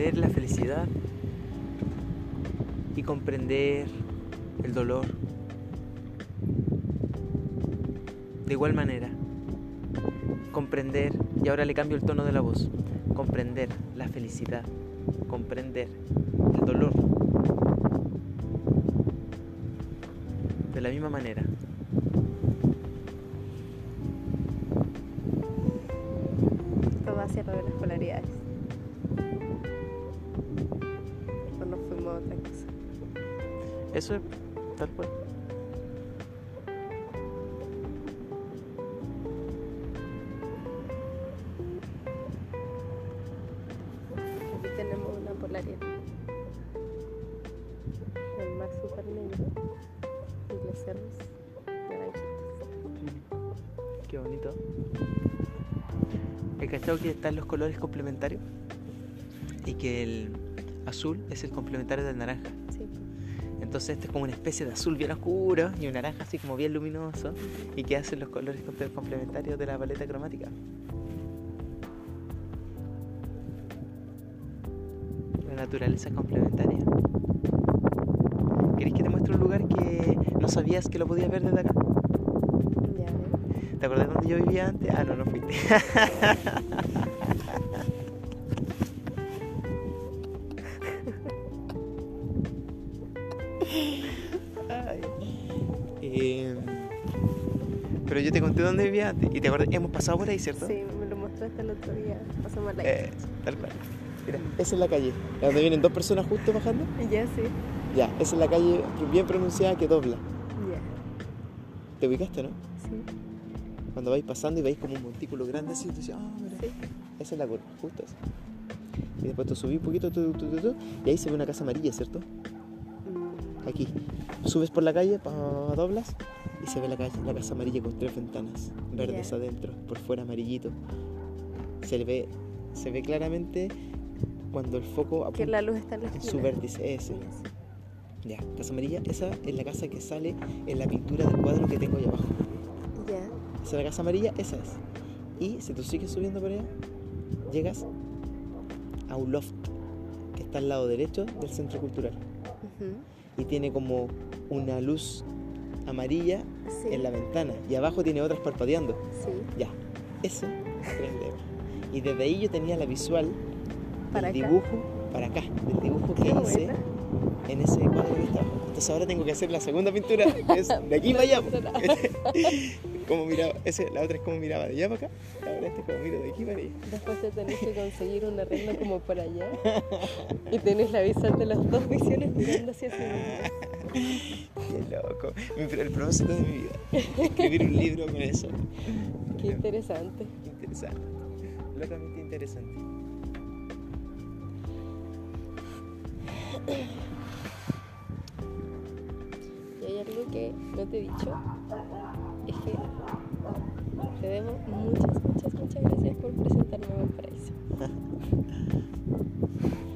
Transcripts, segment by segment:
comprender la felicidad y comprender el dolor. De igual manera, comprender, y ahora le cambio el tono de la voz, comprender la felicidad, comprender el dolor. De la misma manera. Tal cual. Aquí tenemos una polaridad. El mar super negro y los cerros naranjitos. Qué bonito. ¿He cachado que están los colores complementarios? Y que el azul es el complementario del naranja. Entonces este es como una especie de azul bien oscuro y un naranja así como bien luminoso y que hacen los colores comple- complementarios de la paleta cromática. La naturaleza es complementaria. ¿Querés que te muestre un lugar que no sabías que lo podías ver desde acá? Ya. ¿Te acordás dónde yo vivía antes? Ah, no, no fuiste. yo te conté dónde vivía antes. Y te acordás, hemos pasado por ahí, ¿cierto? Sí, me lo mostraste el otro día. Pasamos la Eh, tal cual. Mira, esa es la calle. Donde vienen dos personas justo bajando. Ya sí. Ya, esa es la calle bien pronunciada que dobla. Ya. ¿Te ubicaste, no? Sí. Cuando vais pasando y veis como un montículo grande así, tú dices, ah, mira. Sí. Esa es la curva, justo esa. Y después tú subís un poquito, tu, tu, tu, tu, y ahí se ve una casa amarilla, ¿cierto? Mm, Aquí. Subes por la calle, pa, doblas, y se ve la, calle, la casa amarilla con tres ventanas, verdes adentro, por fuera amarillito. Se le ve, se ve claramente cuando el foco Que la luz está en la en su vértice, ese. Ya, casa amarilla, esa es la casa que sale en la pintura del cuadro que tengo ahí abajo. Ya. Esa es la casa amarilla, esa es. Y si tú sigues subiendo por allá, llegas a un loft que está al lado derecho del centro cultural. Ujú. Y tiene como una luz amarilla Sí. en la ventana. Y abajo tiene otras parpadeando. Sí. Ya, eso era el tema. Y desde ahí yo tenía la visual Para del acá. dibujo para acá, del dibujo que Qué hice buena. en ese cuadro que está abajo. Entonces ahora tengo que hacer la segunda pintura, que es de aquí para allá. como miraba, ese, la otra es como miraba de allá para acá, ahora este es como miro de aquí para allá. Después te tenés que conseguir un arreglo como por allá. Y tenés la visual de las dos visiones mirando hacia mismo. Qué loco. El propósito de mi vida. Escribir un libro con eso. Qué interesante. Interesante. Locamente interesante. Y hay algo que no te he dicho. Es que te debo muchas, muchas, muchas gracias por presentarme a Valparaíso.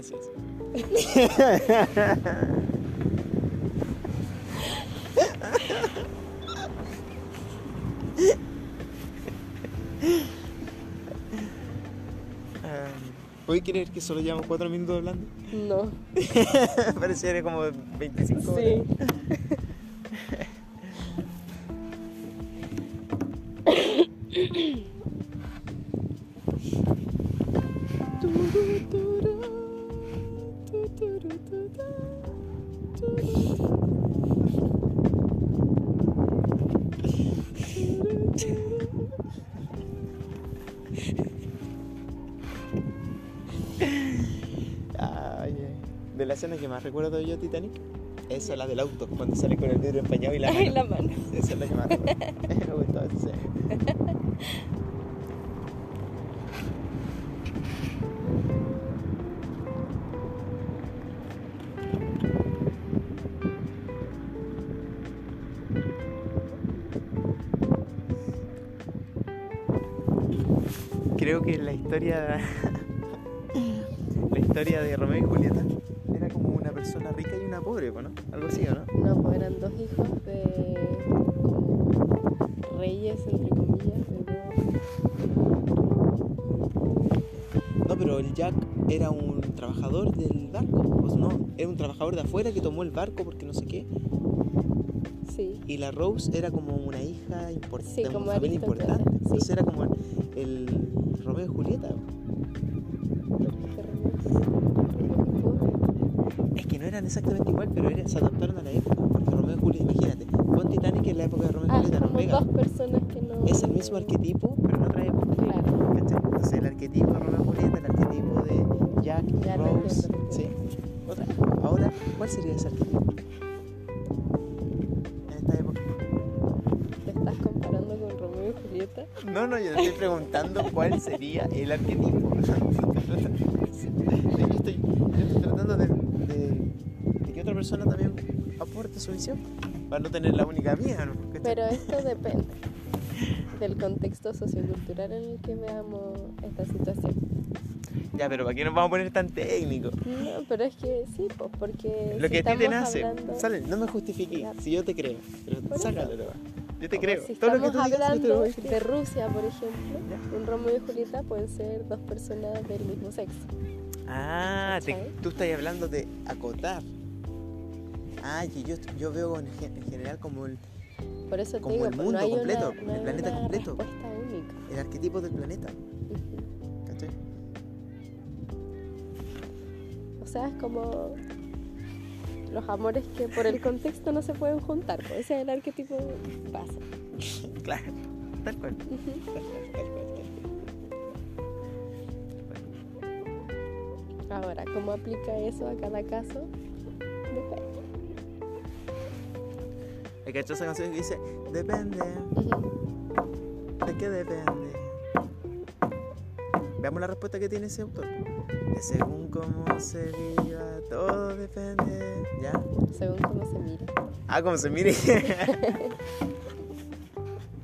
Gracias. ¿Puedes creer que solo llevamos cuatro minutos hablando? No, Pareciera como 25 horas. sí. escena que más recuerdo yo Titanic, esa es la del auto, cuando sale con el vidrio empañado y la mano. la mano. Esa es la que más recuerdo. Me gustó esa escena. creo que la historia. la historia de Romeo y Julieta persona rica y una pobre, ¿no? Algo así, ¿o no? No, pues eran dos hijos de como reyes, entre comillas, de. No, pero el Jack era un trabajador del barco, pues no, era un trabajador de afuera que tomó el barco porque no sé qué. Sí. Y la Rose era como una hija importante, Sí, de como una familia aristócrata, importante. sí. Entonces era como el, el Romeo y Julieta. Eran exactamente igual, pero era- se adaptaron a la época. Porque Romeo y Julieta, imagínate, con Titanic en la época de Romeo y Ah, Julieta, como Noruega. dos personas que no. Es el mismo arquetipo, pero en otra época. Claro. ¿cachai? Entonces el arquetipo de Romeo y Julieta, el arquetipo de Jack y Ya Rose. entiendo, Sí. Otra. Ahora, ¿cuál sería ese arquetipo? En esta época. ¿Te estás comparando con Romeo y Julieta? No, no, yo te estoy preguntando cuál sería el arquetipo. Yo estoy, yo estoy tratando de, de- de que otra persona también aporte su visión. Para no tener la única mía. Pero esto depende del contexto sociocultural en el que veamos esta situación. Ya, pero ¿para qué nos vamos a poner tan técnicos? No, pero es que sí, pues porque. Lo si que a ti te nace, hablando- sale, no me justifiques, Ya. si yo te creo, pero sácalo, yo te creo. Si Todo lo que tú digas, yo te lo hablando de Rusia, por ejemplo, Ya. un Romeo y Julieta pueden ser dos personas del mismo sexo. Ah, te- tú estás hablando de acotar. Ah, y yo, yo veo en, gen- en general como el, Por eso te Como digo, el mundo no completo, una, no el planeta una completo. respuesta única. el arquetipo del planeta. O sea, es como los amores que por el contexto no se pueden juntar. Pues ese es el arquetipo base. Claro, cual. Tal cual, tal cual. Ahora, ¿cómo aplica eso a cada caso? Depende. Hay que esa canción que dice, depende. ¿de qué depende? Veamos la respuesta que tiene ese autor. De según cómo se viva, todo depende. ¿Ya? Según cómo se mira. Ah, como se mire.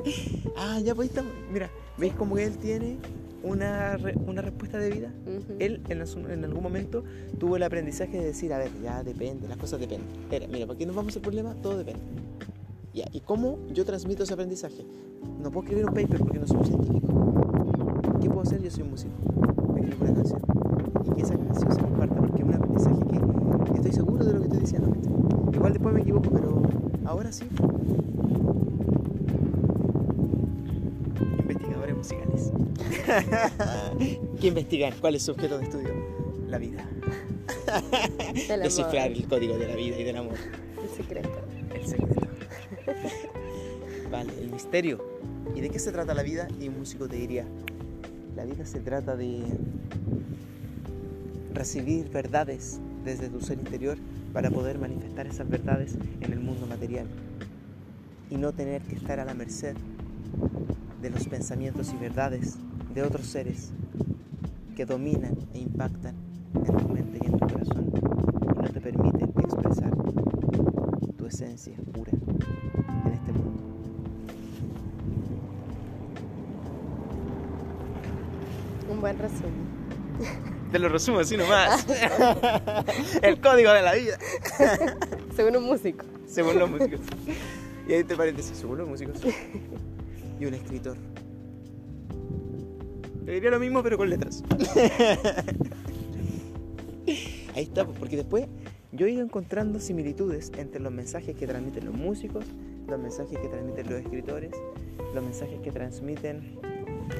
ah, ya pues. Mira, ¿veis cómo él tiene una, re- una respuesta de vida? Ujú. Él en, en algún momento tuvo el aprendizaje de decir, a ver, ya depende, las cosas dependen. Era, mira, ¿para qué nos vamos al problema? Todo depende. Ya, ¿y cómo yo transmito ese aprendizaje? No puedo escribir un paper porque no soy un científico. ¿Qué puedo hacer? Yo soy un músico. Me escribo una canción. Y que esa canción se comparta porque es un aprendizaje que estoy seguro de lo que estoy diciendo. Igual después me equivoco, pero ahora sí. Investigadores musicales. ¿Qué investigan? ¿Cuál es su objeto de estudio? La vida. Del amor, el código de la vida y del amor. el secreto. El secreto. Vale, el misterio. ¿Y de qué se trata la vida? Y un músico te diría, la vida se trata de recibir verdades desde tu ser interior para poder manifestar esas verdades en el mundo material y no tener que estar a la merced de los pensamientos y verdades de otros seres que dominan e impactan en tu mente y en tu corazón y no te permiten expresar tu esencia pura en este mundo. Un buen resumen. Te lo resumo así nomás. El código de la vida. Según un músico. Según los músicos. Y ahí te paréntesis, según los músicos. Y un escritor. Te diría lo mismo pero con letras. Ahí está, pues, porque después yo he ido encontrando similitudes entre los mensajes que transmiten los músicos, los mensajes que transmiten los escritores, los mensajes que transmiten...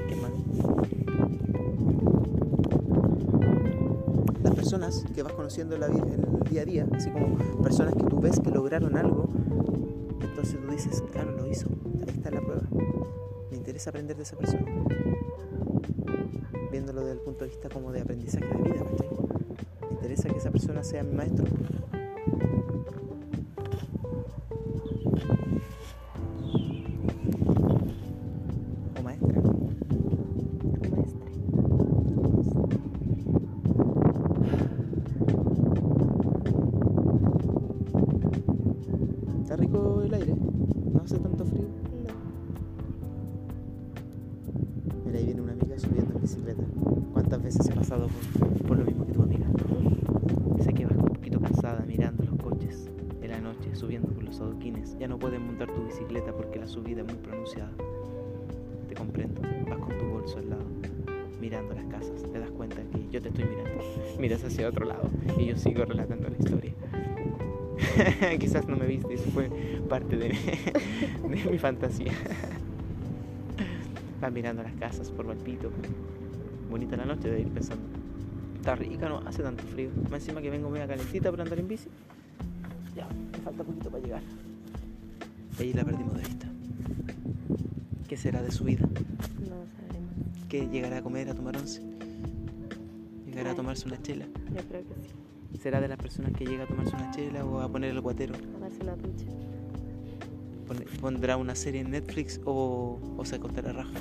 ¿Qué más? Las personas que vas conociendo en, la vida, en el día a día, así como personas que tú ves que lograron algo, entonces tú dices, claro, lo hizo, ahí está la prueba. Me interesa aprender de esa persona. Viéndolo desde el punto de vista como de aprendizaje de vida. Me interesa que esa persona sea mi maestro. Está rico el aire, no hace tanto frío. Bicicleta. ¿Cuántas veces he pasado por, por lo mismo que tu amiga? Sé que vas un poquito cansada mirando los coches de la noche, subiendo por los adoquines. Ya no puedes montar tu bicicleta porque la subida es muy pronunciada. Te comprendo. Vas con tu bolso al lado, mirando las casas. Te das cuenta que yo te estoy mirando. Miras hacia otro lado y yo sigo relatando la historia. Quizás no me viste, eso fue parte de, de mi fantasía. Vas mirando las casas por Valpito. Bonita la noche de ir pensando. Está rica, no hace tanto frío. Más encima que vengo media calentita por andar en bici. Ya, me falta poquito para llegar. Y ahí la perdimos de vista. ¿Qué será de su vida? No sabremos. ¿Qué llegará a comer, a tomar once? ¿Llegará a tomarse una chela? Yo creo que sí. ¿Será de las personas que llega a tomarse una chela o a poner el guatero? A darse una ducha. ¿Pondrá una serie en Netflix o, o se acostará raja?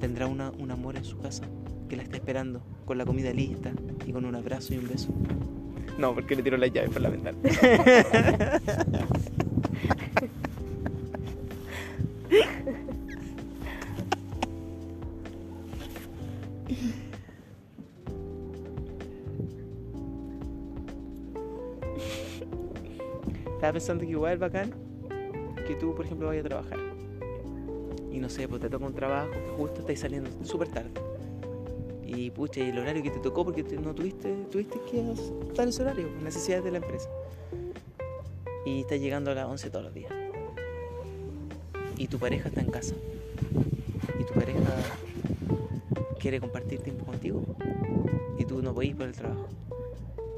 ¿Tendrá una, un amor en su casa que la está esperando con la comida lista y con un abrazo y un beso? No, porque le tiro la llave por la ventana. Estaba pensando que igual bacán que tú, por ejemplo, vayas a trabajar. Y no sé, pues te toca un trabajo que justo estáis saliendo súper tarde. Y pucha, y el horario que te tocó porque no tuviste, tuviste que estar ese horario, por necesidades de la empresa. Y estás llegando a las 11 todos los días. Y tu pareja está en casa. Y tu pareja quiere compartir tiempo contigo. Y tú no podís por el trabajo.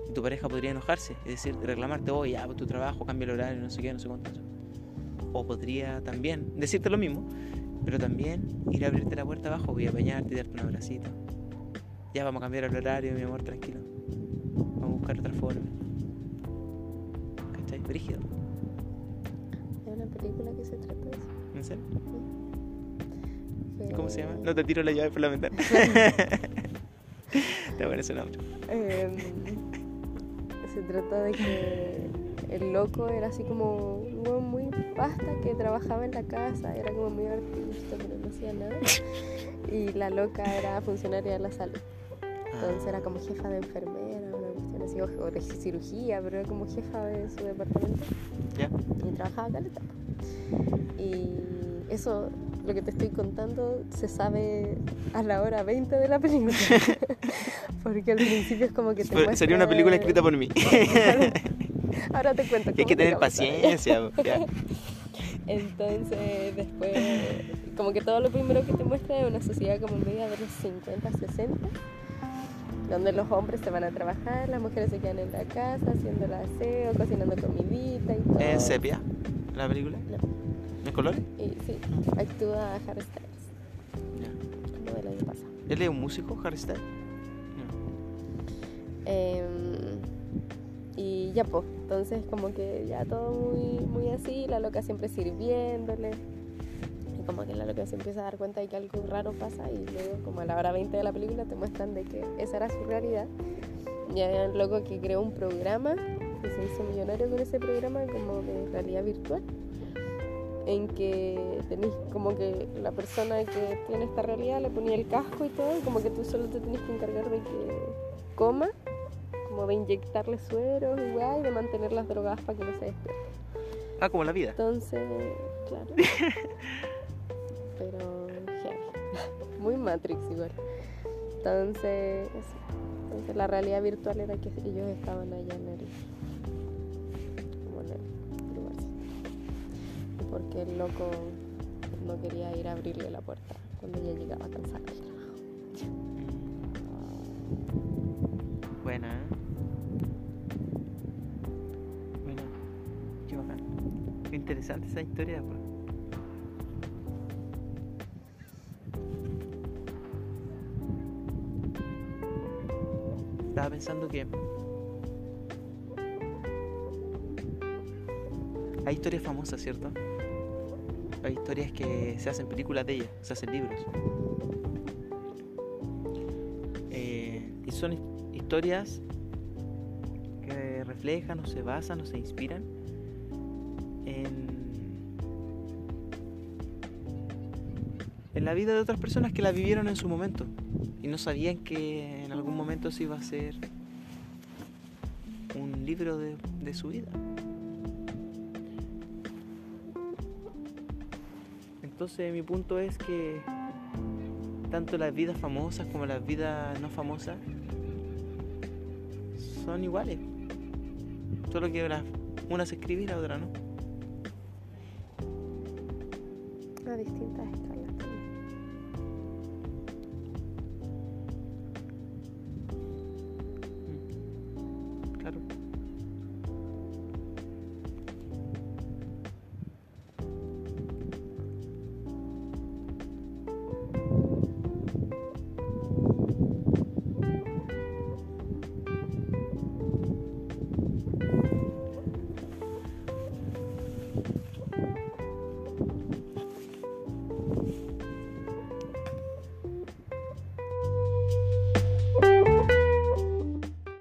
Y tu pareja podría enojarse, es decir, reclamarte, oye, ya, pues, tu trabajo, cambia el horario, no sé qué, no sé cuánto. O podría también decirte lo mismo, pero también ir a abrirte la puerta abajo, voy a bañarte y darte un abracito. Ya vamos a cambiar el horario, mi amor, tranquilo. Vamos a buscar otra forma. ¿Cachai? Brígido. Hay una película que se trata de eso. ¿En serio? que- ¿Cómo se llama? No te tiro la llave por la ventana. Te bueno ese nombre. Se trata de que el loco era así como un muy pasta que trabajaba en la casa, era como muy artista, pero no hacía nada. Y la loca era funcionaria de la salud. Entonces era como jefa de enfermera, una cuestión así, o de cirugía, pero era como jefa de su departamento ¿Ya? y trabajaba caleta. Y eso, lo que te estoy contando, se sabe a la hora 20 de la película. Porque al principio es como que te Sería una película escrita por mí. Ahora te cuento. Hay que tener paciencia. Entonces, después, como que todo lo primero que te muestra es una sociedad como media de los 50, 60, donde los hombres se van a trabajar, las mujeres se quedan en la casa haciendo el aseo, cocinando comidita y todo. ¿Es sepia la película? No. ¿Es color? Y sí, actúa Harry Styles, Ya. como del año pasado. ¿Él es un músico, Harry Styles? Em, y ya pues, entonces como que ya todo muy, muy así, la loca siempre sirviéndole. Y como que la loca se empieza a dar cuenta de que algo raro pasa y luego como a la hora 20 de la película te muestran de que esa era su realidad. Y había un loco que creó un programa y se hizo millonario con ese programa como de realidad virtual en que tenéis como que la persona que tiene esta realidad le ponía el casco y todo y como que tú solo te tenés que encargar de que coma como de inyectarle sueros y weá, y de mantener las drogas para que no se despierte. Ah, como la vida. Entonces, claro. Pero heavy. Muy Matrix igual. Entonces, eso. Entonces la realidad virtual era que ellos estaban allá en el, como en el lugarcito. Y porque el loco no quería ir a abrirle la puerta cuando ya llegaba cansada del trabajo. Buena, ¿eh? Interesante esa historia, pues. Estaba pensando que hay historias famosas, ¿cierto? Hay historias que se hacen películas de ellas, se hacen libros. Eh, y son his- historias que reflejan o se basan o se inspiran la vida de otras personas que la vivieron en su momento y no sabían que en algún momento se iba a ser un libro de, de su vida. Entonces mi punto es que tanto las vidas famosas como las vidas no famosas son iguales. Solo que una se escribe y la otra no. Distintas. I don't know.